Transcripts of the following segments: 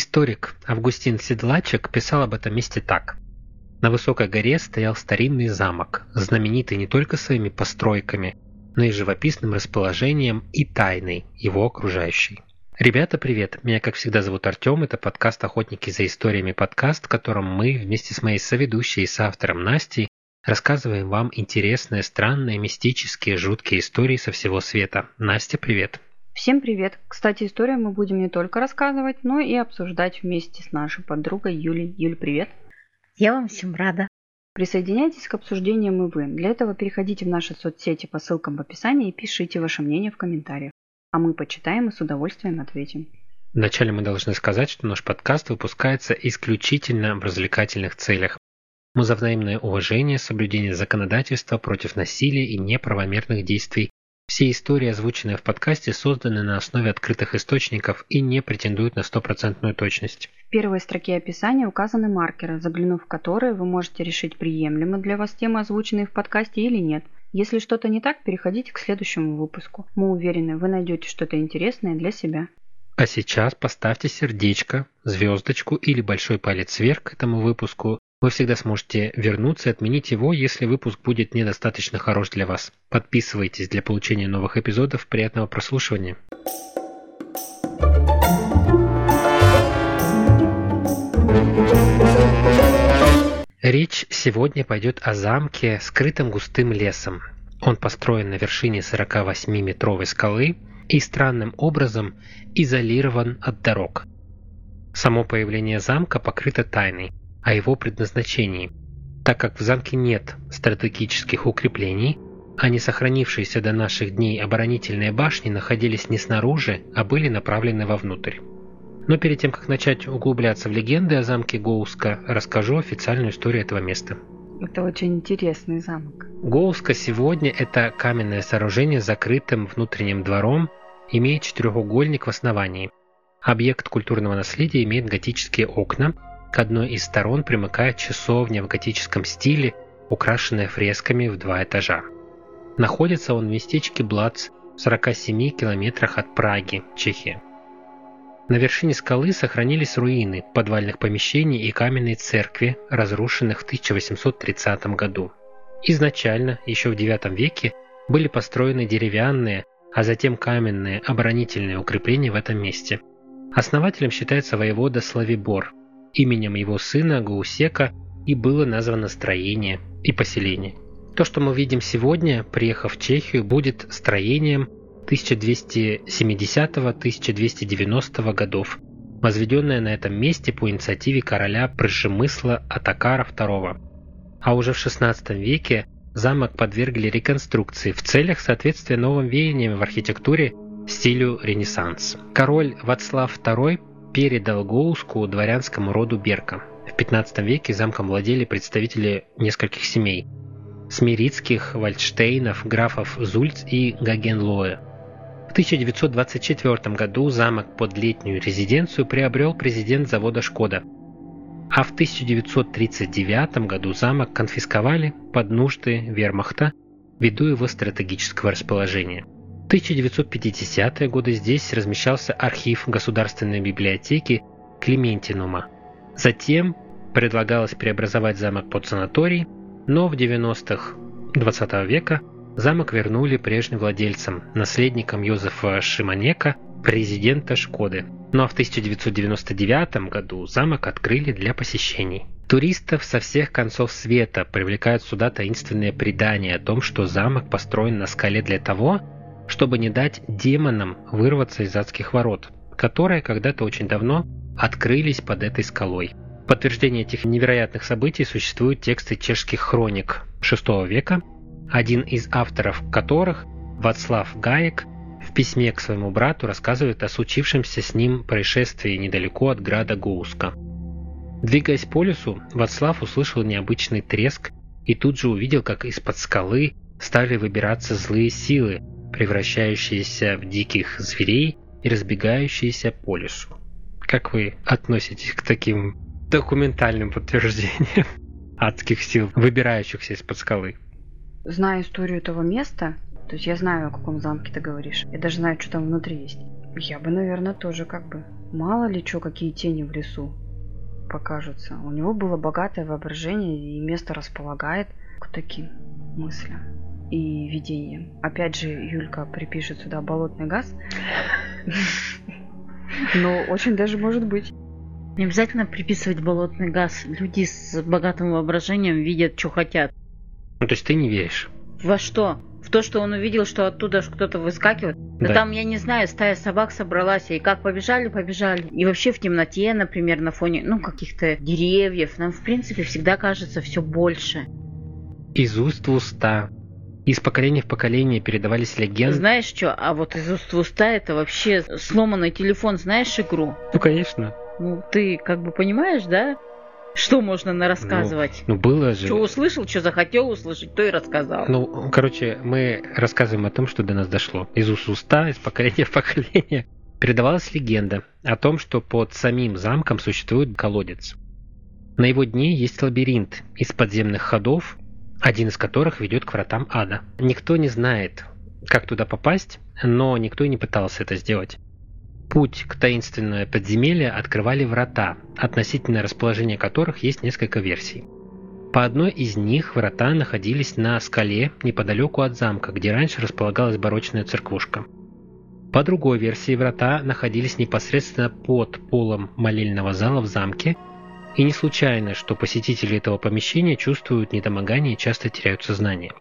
Историк Августин Седлачек писал об этом месте так. На высокой горе стоял старинный замок, знаменитый не только своими постройками, но и живописным расположением и тайной его окружающей. Ребята, привет! Меня, как всегда, зовут Артем. Это подкаст «Охотники за историями» подкаст, в котором мы вместе с моей соведущей и соавтором Настей рассказываем вам интересные, странные, мистические, жуткие истории со всего света. Настя, привет! Всем привет! Кстати, историю мы будем не только рассказывать, но и обсуждать вместе с нашей подругой Юлей. Юль, привет! Я вам всем рада! Присоединяйтесь к обсуждениям и вы. Для этого переходите в наши соцсети по ссылкам в описании и пишите ваше мнение в комментариях. А мы почитаем и с удовольствием ответим. Вначале мы должны сказать, что наш подкаст выпускается исключительно в развлекательных целях. Мы за взаимное уважение, соблюдение законодательства против насилия и неправомерных действий все истории, озвученные в подкасте, созданы на основе открытых источников и не претендуют на стопроцентную точность. В первой строке описания указаны маркеры, заглянув в которые вы можете решить, приемлемы для вас темы, озвученные в подкасте или нет. Если что-то не так, переходите к следующему выпуску. Мы уверены, вы найдете что-то интересное для себя. А сейчас поставьте сердечко, звездочку или большой палец вверх к этому выпуску вы всегда сможете вернуться и отменить его, если выпуск будет недостаточно хорош для вас. Подписывайтесь для получения новых эпизодов. Приятного прослушивания. Речь сегодня пойдет о замке, скрытом густым лесом. Он построен на вершине 48-метровой скалы и странным образом изолирован от дорог. Само появление замка покрыто тайной о его предназначении, так как в замке нет стратегических укреплений, а не сохранившиеся до наших дней оборонительные башни находились не снаружи, а были направлены вовнутрь. Но перед тем, как начать углубляться в легенды о замке Гоуска, расскажу официальную историю этого места. Это очень интересный замок. Гоуска сегодня это каменное сооружение с закрытым внутренним двором, имеет четырехугольник в основании. Объект культурного наследия имеет готические окна, к одной из сторон примыкает часовня в готическом стиле, украшенная фресками в два этажа. Находится он в местечке Блац в 47 километрах от Праги, Чехия. На вершине скалы сохранились руины подвальных помещений и каменной церкви, разрушенных в 1830 году. Изначально, еще в IX веке, были построены деревянные, а затем каменные оборонительные укрепления в этом месте. Основателем считается воевода Славибор, Именем его сына Гаусека и было названо строение и поселение. То, что мы видим сегодня, приехав в Чехию, будет строением 1270-1290 годов, возведенное на этом месте по инициативе короля Пржемысла Атакара II. А уже в XVI веке замок подвергли реконструкции в целях соответствия новым веяниям в архитектуре стилю Ренессанс. Король Вацлав II передал Гоуску дворянскому роду Берка. В 15 веке замком владели представители нескольких семей – Смирицких, Вальдштейнов, графов Зульц и Гагенлоя. В 1924 году замок под летнюю резиденцию приобрел президент завода «Шкода», а в 1939 году замок конфисковали под нужды вермахта ввиду его стратегического расположения – 1950-е годы здесь размещался архив Государственной библиотеки Клементинума. Затем предлагалось преобразовать замок под санаторий, но в 90-х 20 века замок вернули прежним владельцам, наследникам Йозефа Шиманека, президента Шкоды. Ну а в 1999 году замок открыли для посещений. Туристов со всех концов света привлекают сюда таинственные предания о том, что замок построен на скале для того, чтобы не дать демонам вырваться из адских ворот, которые когда-то очень давно открылись под этой скалой. В подтверждение этих невероятных событий существуют тексты чешских хроник VI века, один из авторов которых, Вацлав Гаек, в письме к своему брату рассказывает о случившемся с ним происшествии недалеко от града Гоуска. Двигаясь по лесу, Вацлав услышал необычный треск и тут же увидел, как из-под скалы стали выбираться злые силы, превращающиеся в диких зверей и разбегающиеся по лесу. Как вы относитесь к таким документальным подтверждениям адских сил, выбирающихся из-под скалы? Знаю историю этого места, то есть я знаю, о каком замке ты говоришь. Я даже знаю, что там внутри есть. Я бы, наверное, тоже как бы. Мало ли что, какие тени в лесу покажутся. У него было богатое воображение и место располагает к таким мыслям и видениям. Опять же, Юлька припишет сюда болотный газ. Но очень даже может быть. Не обязательно приписывать болотный газ. Люди с богатым воображением видят, что хотят. Ну, то есть ты не веришь? Во что? В то, что он увидел, что оттуда кто-то выскакивает. Да, да там, я не знаю, стая собак собралась, и как побежали, побежали. И вообще в темноте, например, на фоне, ну, каких-то деревьев, нам, в принципе, всегда кажется все больше. Из уст в уста. Из поколения в поколение передавались легенды. Знаешь что, а вот из уст в уста это вообще сломанный телефон, знаешь игру? Ну, конечно. Ну, ты как бы понимаешь, да? Что можно на рассказывать? Ну, ну, было же. Что услышал, что захотел услышать, то и рассказал. Ну, короче, мы рассказываем о том, что до нас дошло. Из уст уста, из поколения в поколение. Передавалась легенда о том, что под самим замком существует колодец. На его дне есть лабиринт из подземных ходов, один из которых ведет к вратам ада. Никто не знает, как туда попасть, но никто и не пытался это сделать. Путь к таинственное подземелье открывали врата, относительно расположения которых есть несколько версий. По одной из них врата находились на скале неподалеку от замка, где раньше располагалась барочная церквушка. По другой версии врата находились непосредственно под полом молельного зала в замке, и не случайно, что посетители этого помещения чувствуют недомогание и часто теряют сознание.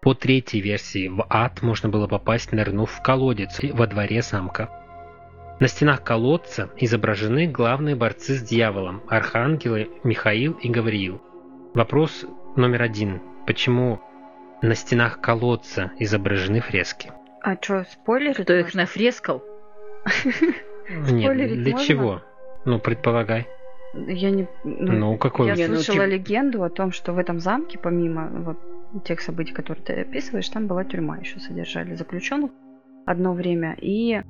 По третьей версии в ад можно было попасть, нырнув в колодец во дворе замка. На стенах колодца изображены главные борцы с дьяволом – архангелы Михаил и Гавриил. Вопрос номер один. Почему на стенах колодца изображены фрески? А что, спойлеры? Кто их нафрескал? Нет, для чего? Ну, предполагай. Я не... Ну, ну какой? Я ну, слышала легенду о том, что в этом замке, помимо вот тех событий, которые ты описываешь, там была тюрьма, еще содержали заключенных одно время. И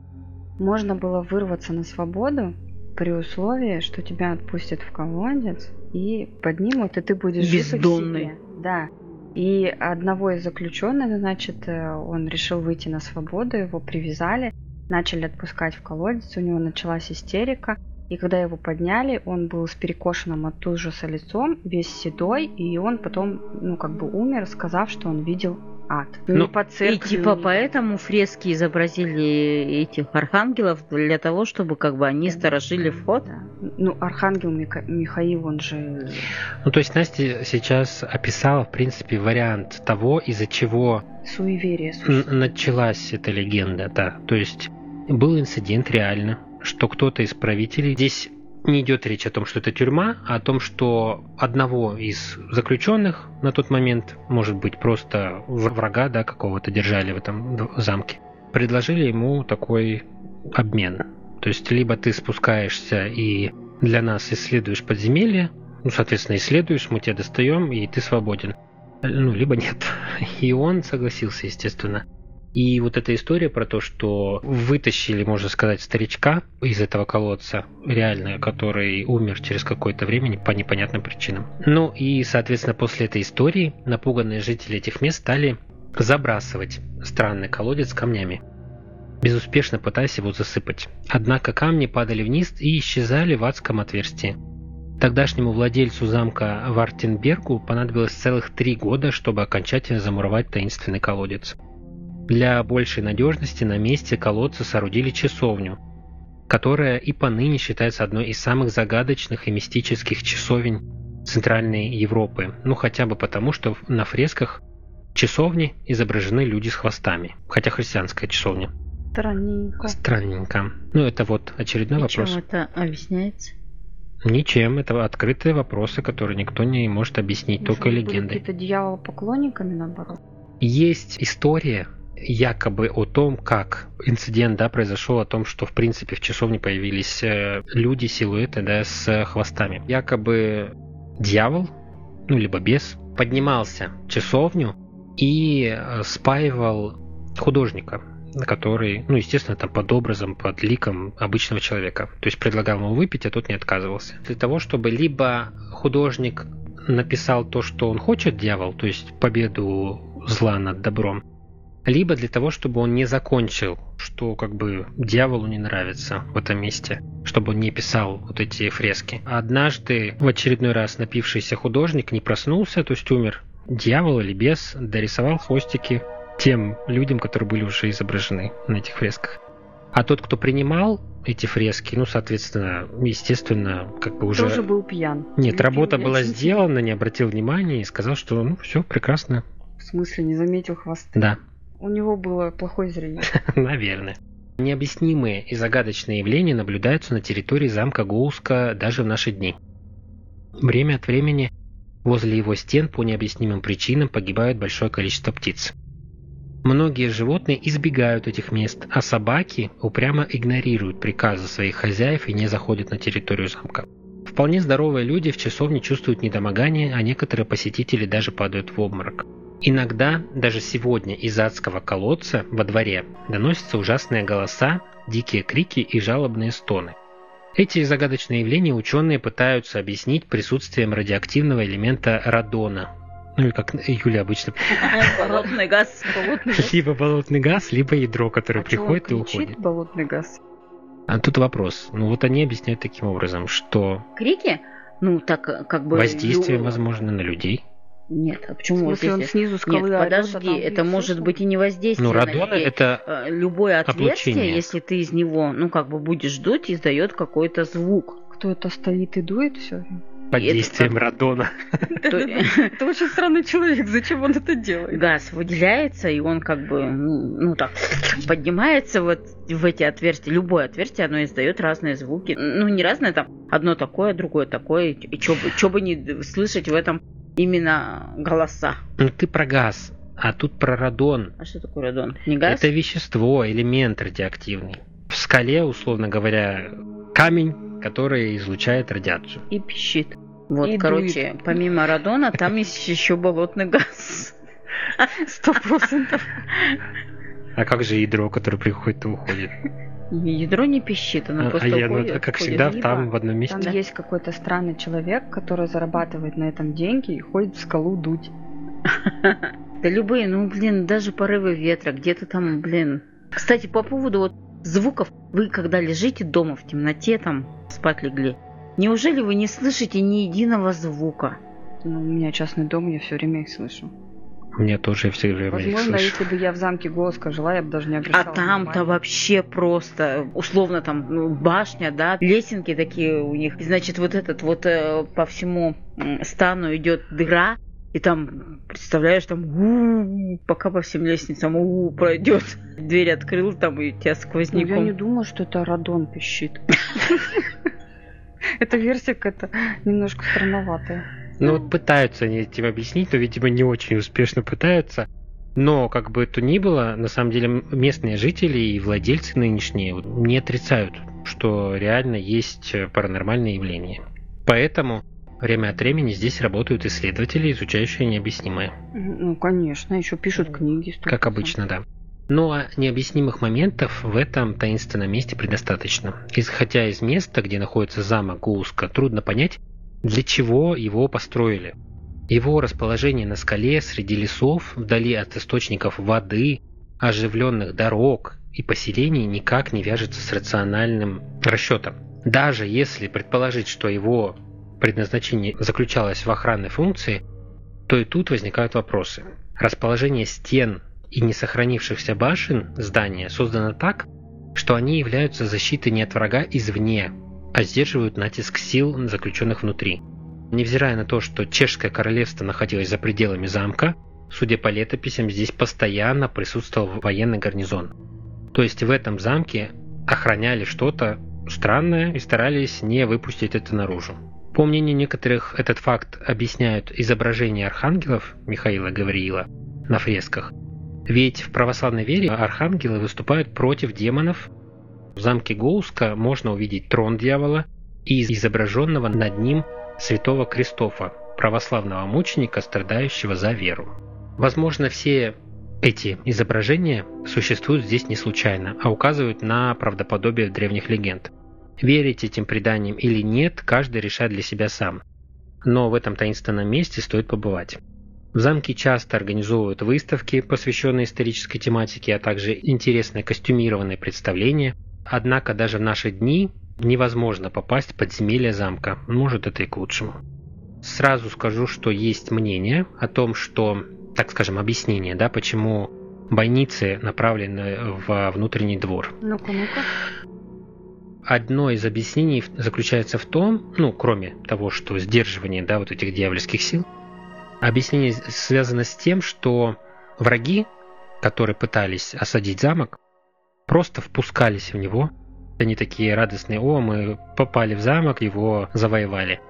можно было вырваться на свободу при условии, что тебя отпустят в колодец и поднимут, и ты будешь бездомный. Да. И одного из заключенных, значит, э, он решил выйти на свободу, его привязали, начали отпускать в колодец, у него началась истерика, и когда его подняли, он был с перекошенным от ужаса лицом, весь седой, и он потом, ну, как бы умер, сказав, что он видел ад. Ну, по церкви. И типа поэтому фрески изобразили этих архангелов для того, чтобы как бы они сторожили вход. Да. Ну, архангел Мика- Михаил, он же... Ну, то есть Настя сейчас описала, в принципе, вариант того, из-за чего... Суеверие. Началась эта легенда, да. То есть был инцидент реально, что кто-то из правителей здесь не идет речь о том, что это тюрьма, а о том, что одного из заключенных на тот момент, может быть, просто врага да, какого-то держали в этом замке, предложили ему такой обмен. То есть, либо ты спускаешься и для нас исследуешь подземелье, ну, соответственно, исследуешь, мы тебя достаем, и ты свободен. Ну, либо нет. И он согласился, естественно. И вот эта история про то, что вытащили, можно сказать, старичка из этого колодца, реально, который умер через какое-то время по непонятным причинам. Ну и, соответственно, после этой истории напуганные жители этих мест стали забрасывать странный колодец камнями, безуспешно пытаясь его засыпать. Однако камни падали вниз и исчезали в адском отверстии. Тогдашнему владельцу замка Вартенбергу понадобилось целых три года, чтобы окончательно замуровать таинственный колодец. Для большей надежности на месте колодца соорудили часовню, которая и поныне считается одной из самых загадочных и мистических часовен Центральной Европы. Ну хотя бы потому, что на фресках часовни изображены люди с хвостами, хотя христианская часовня. Странненько. Странненько. Ну это вот очередной и вопрос. Чем это объясняется? Ничем. Это открытые вопросы, которые никто не может объяснить, Может, только легендой. Какие-то дьявол поклонниками наоборот. Есть история якобы о том, как инцидент да, произошел, о том, что в принципе в часовне появились э, люди, силуэты да, с хвостами. Якобы дьявол, ну либо бес, поднимался в часовню и э, спаивал художника, который, ну, естественно, там под образом, под ликом обычного человека. То есть предлагал ему выпить, а тот не отказывался. Для того, чтобы либо художник написал то, что он хочет, дьявол, то есть победу зла над добром, либо для того, чтобы он не закончил, что как бы дьяволу не нравится в этом месте, чтобы он не писал вот эти фрески. Однажды в очередной раз напившийся художник не проснулся, то есть умер. Дьявол или бес дорисовал хвостики тем людям, которые были уже изображены на этих фресках. А тот, кто принимал эти фрески, ну, соответственно, естественно, как бы уже... Тоже был пьян. Нет, Любил работа была очень сделана, не обратил внимания и сказал, что ну все прекрасно. В смысле, не заметил хвосты? Да, У него было плохое зрение. наверное. Необъяснимые и загадочные явления наблюдаются на территории замка Гоуска даже в наши дни. Время от времени возле его стен по необъяснимым причинам погибает большое количество птиц. Многие животные избегают этих мест, а собаки упрямо игнорируют приказы своих хозяев и не заходят на территорию замка. Вполне здоровые люди в часовне чувствуют недомогание, а некоторые посетители даже падают в обморок. Иногда, даже сегодня, из адского колодца во дворе доносятся ужасные голоса, дикие крики и жалобные стоны. Эти загадочные явления ученые пытаются объяснить присутствием радиоактивного элемента радона. Ну или как Юля обычно Болотный газ. Болотный газ. либо болотный газ, либо ядро, которое А приходит и уходит. болотный газ. А тут вопрос. Ну вот они объясняют таким образом, что Крики? Ну, так как бы... воздействие возможно на людей. Нет, а В почему вот смысле, он снизу скалы Нет, а подожди, там это может слышно? быть и не воздействие Ну на радон людей. это Э, Любое отверстие, Облучение. если ты из него, ну, как бы будешь дуть, издает какой-то звук. Кто-то стоит и дует все. под действием радона. То- Это очень странный человек. Зачем он это делает? Газ выделяется, и он как бы, ну, так, поднимается вот в эти отверстия. Любое отверстие, оно издает разные звуки. Ну, не разные, там, одно такое, другое такое. И что бы не слышать в этом именно голоса. Ну ты про газ, а тут про радон. А что такое радон? Не газ? Это вещество, элемент радиоактивный. В скале, условно говоря, камень, который излучает радиацию. И пищит. Вот, И короче, помимо радона, там есть еще болотный газ. Сто процентов. А как же ядро, которое приходит и уходит? Ядро не пищит, оно А, просто а я, ну, уходит, как уходит. всегда, Либо там в одном месте. Там есть какой-то странный человек, который зарабатывает на этом деньги и ходит в скалу дуть. Да любые, ну, блин, даже порывы ветра, где-то там, блин. Кстати, по поводу вот звуков, вы когда лежите дома в темноте, там, спать легли, неужели вы не слышите ни единого звука? Ну, у меня частный дом, я все время их слышу. Мне тоже все время Возможно, слышу. если бы я в замке Голоска жила, я бы даже не А обращала там-то внимания. вообще просто, условно, там, ну, башня, да, лесенки такие у них. И, значит, вот этот вот э, по всему стану идет дыра, и там, представляешь, там, у-у-у, пока по всем лестницам у пройдет. Дверь открыл там, и тебя Ну, сквозняком. я не думаю, что это радон пищит. Эта версия какая-то немножко странноватая. Ну вот пытаются они этим объяснить, но, видимо, не очень успешно пытаются. Но, как бы то ни было, на самом деле местные жители и владельцы нынешние не отрицают, что реально есть э, паранормальные явления. Поэтому время от времени здесь работают исследователи, изучающие необъяснимое. Ну, конечно, еще пишут книги. сто Как процентов. обычно, да. Ну а необъяснимых моментов в этом таинственном месте предостаточно. Из, хотя из места, где находится замок Гууска, трудно понять, для чего его построили. Его расположение на скале среди лесов, вдали от источников воды, оживленных дорог и поселений никак не вяжется с рациональным расчетом. Даже если предположить, что его предназначение заключалось в охранной функции, то и тут возникают вопросы. Расположение стен и не сохранившихся башен здания создано так, что они являются защитой не от врага извне, а сдерживают натиск сил, заключенных внутри. Невзирая на то, что Чешское королевство находилось за пределами замка, судя по летописям, здесь постоянно присутствовал военный гарнизон. То есть в этом замке охраняли что-то странное и старались не выпустить это наружу. По мнению некоторых, этот факт объясняют изображения архангелов Михаила Гавриила на фресках. Ведь в православной вере архангелы выступают против демонов. В замке Гоуска можно увидеть трон дьявола и изображенного над ним святого Кристофа, православного мученика, страдающего за веру. Возможно, все эти изображения существуют здесь не случайно, а указывают на правдоподобие древних легенд. Верить этим преданиям или нет, каждый решает для себя сам. Но в этом таинственном месте стоит побывать. В замке часто организовывают выставки, посвященные исторической тематике, а также интересные костюмированные представления. Однако даже в наши дни невозможно попасть в подземелье замка. Может, это и к лучшему. Сразу скажу, что есть мнение о том, что, так скажем, объяснение, да, почему бойницы направлены в внутренний двор. Ну-ка, ну-ка. Одно из объяснений заключается в том, ну, кроме того, что сдерживание, да, вот этих дьявольских сил, объяснение связано с тем, что враги, которые пытались осадить замок, просто впускались в него. Они такие радостные, о, мы попали в замок, его завоевали.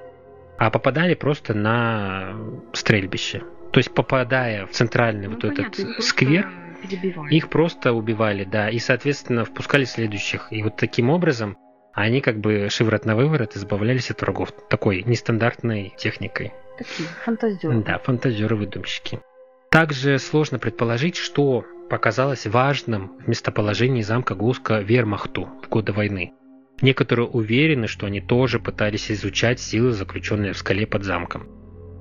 А попадали просто на стрельбище. То есть попадая в центральный ну, вот понятно, этот сквер, перебивали. Их просто убивали, да, и, соответственно, впускали следующих. И вот таким образом они как бы шиворот на выворот избавлялись от врагов такой нестандартной техникой. Такие фантазеры. Да, фантазеры-выдумщики. Также сложно предположить, что показалось важным в местоположении замка Гуска Вермахту в годы войны. Некоторые уверены, что они тоже пытались изучать силы, заключенные в скале под замком.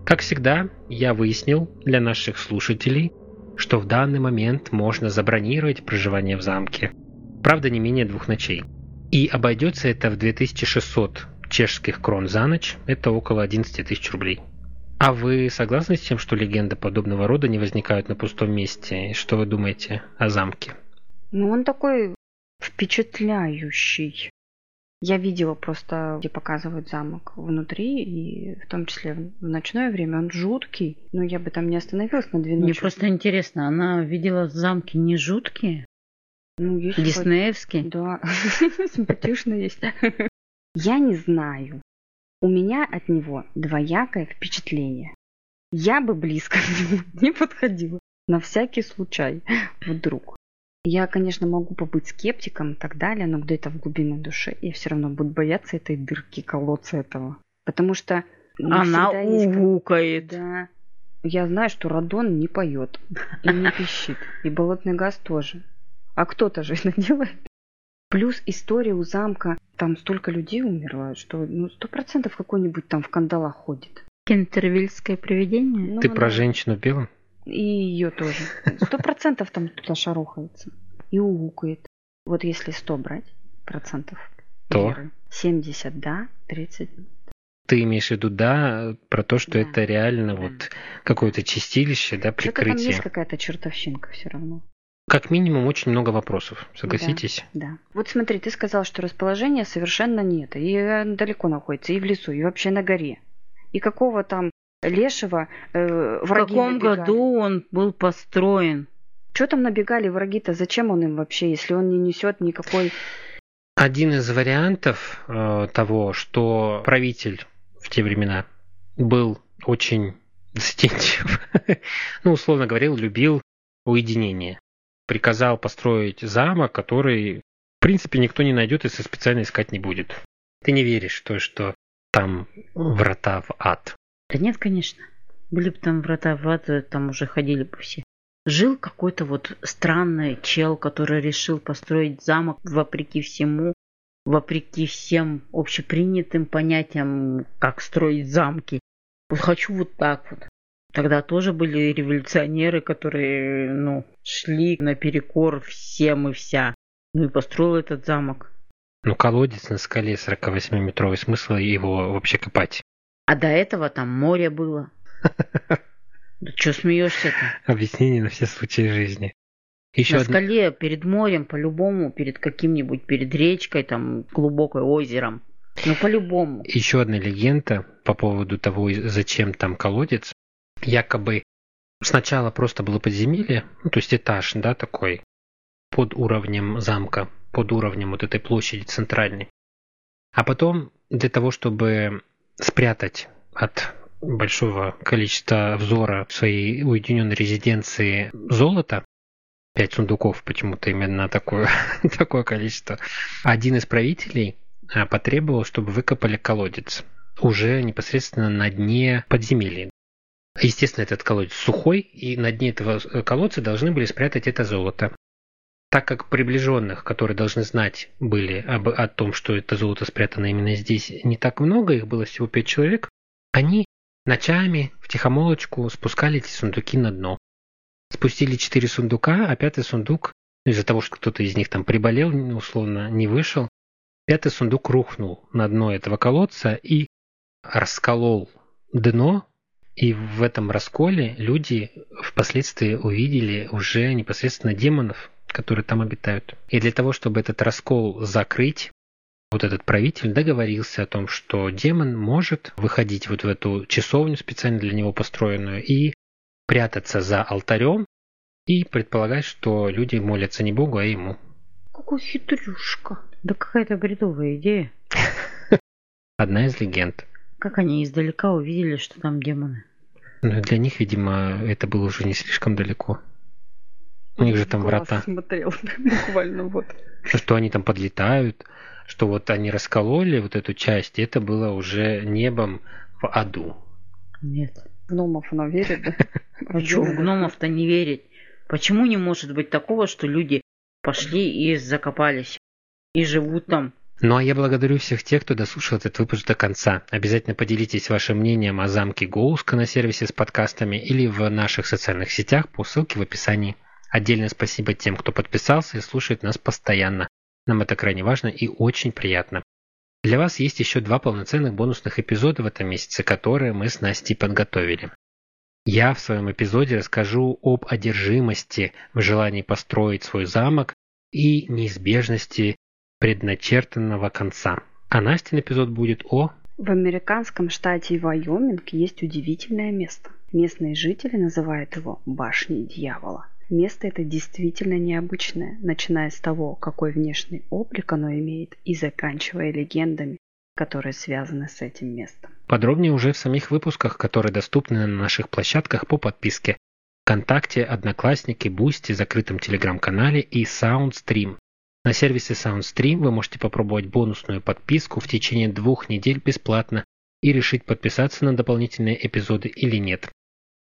Как всегда, я выяснил для наших слушателей, что в данный момент можно забронировать проживание в замке. Правда, не менее двух ночей. И обойдется это в 2600 чешских крон за ночь, это около 11 тысяч рублей. А вы согласны с тем, что легенды подобного рода не возникают на пустом месте? И что вы думаете о замке? Ну, он такой впечатляющий. Я видела просто, где показывают замок внутри, и в том числе в ночное время. Он жуткий, но я бы там не остановилась на две ночи. Мне просто интересно, она видела замки не жуткие? Ну, есть Диснеевский? Да, симпатично есть. Я не знаю. У меня от него двоякое впечатление. Я бы близко к нему не подходила. На всякий случай. Вдруг. Я, конечно, могу побыть скептиком и так далее, но где-то в глубине души я все равно буду бояться этой дырки, колодца этого. Потому что... Она угукает. Да. Я знаю, что радон не поет и не пищит. И болотный газ тоже. А кто-то же это делает. Плюс история у замка. Там столько людей умерло, что ну сто процентов какой-нибудь там в кандалах ходит. Кентервильское привидение? Ну, Ты про женщину пела? И ее тоже. Сто процентов там туда шарохается. И угукает. Вот если сто брать процентов то веры, 70 да, 30 ты имеешь в виду, да, про то, что да. это реально да. вот какое-то чистилище, да, прикрытие. Что-то там есть какая-то чертовщинка все равно. Как минимум очень много вопросов, согласитесь? Да, да. Вот смотри, ты сказал, что расположения совершенно нет, и далеко находится, и в лесу, и вообще на горе. И какого там лешего э, враги В каком набегали? году он был построен? Что там набегали враги-то? Зачем он им вообще, если он не несет никакой... Один из вариантов э, того, что правитель в те времена был очень застенчив, ну, условно говоря, любил уединение приказал построить замок, который, в принципе, никто не найдет, если специально искать не будет. Ты не веришь в то, что там врата в ад? Да нет, конечно. Были бы там врата в ад, там уже ходили бы все. Жил какой-то вот странный чел, который решил построить замок вопреки всему, вопреки всем общепринятым понятиям, как строить замки. Вот хочу вот так вот. Тогда тоже были революционеры, которые, ну, шли наперекор всем и вся. Ну и построил этот замок. Ну, колодец на скале 48-метровый, смысл его вообще копать? А до этого там море было. Да что смеешься-то? Объяснение на все случаи жизни. Еще на одна... скале, перед морем, по-любому, перед каким-нибудь, перед речкой, там, глубокой озером. Ну, по-любому. Еще одна легенда по поводу того, зачем там колодец якобы сначала просто было подземелье, ну, то есть этаж, да, такой, под уровнем замка, под уровнем вот этой площади центральной. А потом для того, чтобы спрятать от большого количества взора своей уединенной резиденции золото, пять сундуков почему-то именно такое, такое количество, один из правителей а, потребовал, чтобы выкопали колодец уже непосредственно на дне подземелья. Естественно, этот колодец сухой, и на дне этого э, колодца должны были спрятать это золото. Так как приближенных, которые должны знать были об, о том, что это золото спрятано именно здесь, не так много, их было всего пять человек, они Ночами в тихомолочку спускали эти сундуки на дно. Спустили четыре сундука, а пятый сундук, ну, из-за того, что кто-то из них там приболел, условно, не вышел, пятый сундук рухнул на дно этого колодца и расколол дно, и в этом расколе люди впоследствии увидели уже непосредственно демонов, которые там обитают. И для того, чтобы этот раскол закрыть, вот этот правитель договорился о том, что демон может выходить вот в эту часовню специально для него построенную и прятаться за алтарем и предполагать, что люди молятся не Богу, а ему. Какой хитрюшка. Да какая-то бредовая идея. Одна из легенд. Как они издалека увидели, что там демоны? Ну, для них, видимо, это было уже не слишком далеко. У них же там врата. смотрел, буквально вот. Что они там подлетают, что вот они раскололи вот эту часть, это было уже небом в аду. Нет. Гномов оно верит, да? А что в гномов-то не верить? Почему не может быть такого, что люди пошли и закопались и живут там? Ну а я благодарю всех тех, кто дослушал этот выпуск до конца. Обязательно поделитесь вашим мнением о замке Гоуска на сервисе с подкастами или в наших социальных сетях по ссылке в описании. Отдельное спасибо тем, кто подписался и слушает нас постоянно. Нам это крайне важно и очень приятно. Для вас есть еще два полноценных бонусных эпизода в этом месяце, которые мы с Настей подготовили. Я в своем эпизоде расскажу об одержимости в желании построить свой замок и неизбежности предначертанного конца. А Настин эпизод будет о... В американском штате Вайоминг есть удивительное место. Местные жители называют его «башней дьявола». Место это действительно необычное, начиная с того, какой внешний облик оно имеет, и заканчивая легендами, которые связаны с этим местом. Подробнее уже в самих выпусках, которые доступны на наших площадках по подписке ВКонтакте, Одноклассники, Бусти, закрытом телеграм-канале и SoundStream. На сервисе SoundStream вы можете попробовать бонусную подписку в течение двух недель бесплатно и решить подписаться на дополнительные эпизоды или нет.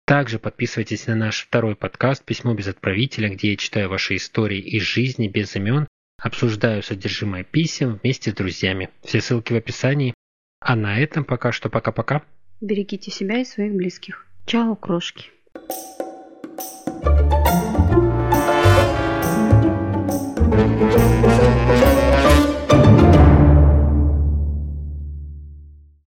Также подписывайтесь на наш второй подкаст «Письмо без отправителя», где я читаю ваши истории из жизни без имен, обсуждаю содержимое писем вместе с друзьями. Все ссылки в описании. А на этом пока что пока-пока. Берегите себя и своих близких. Чао, крошки. thank you Thank you.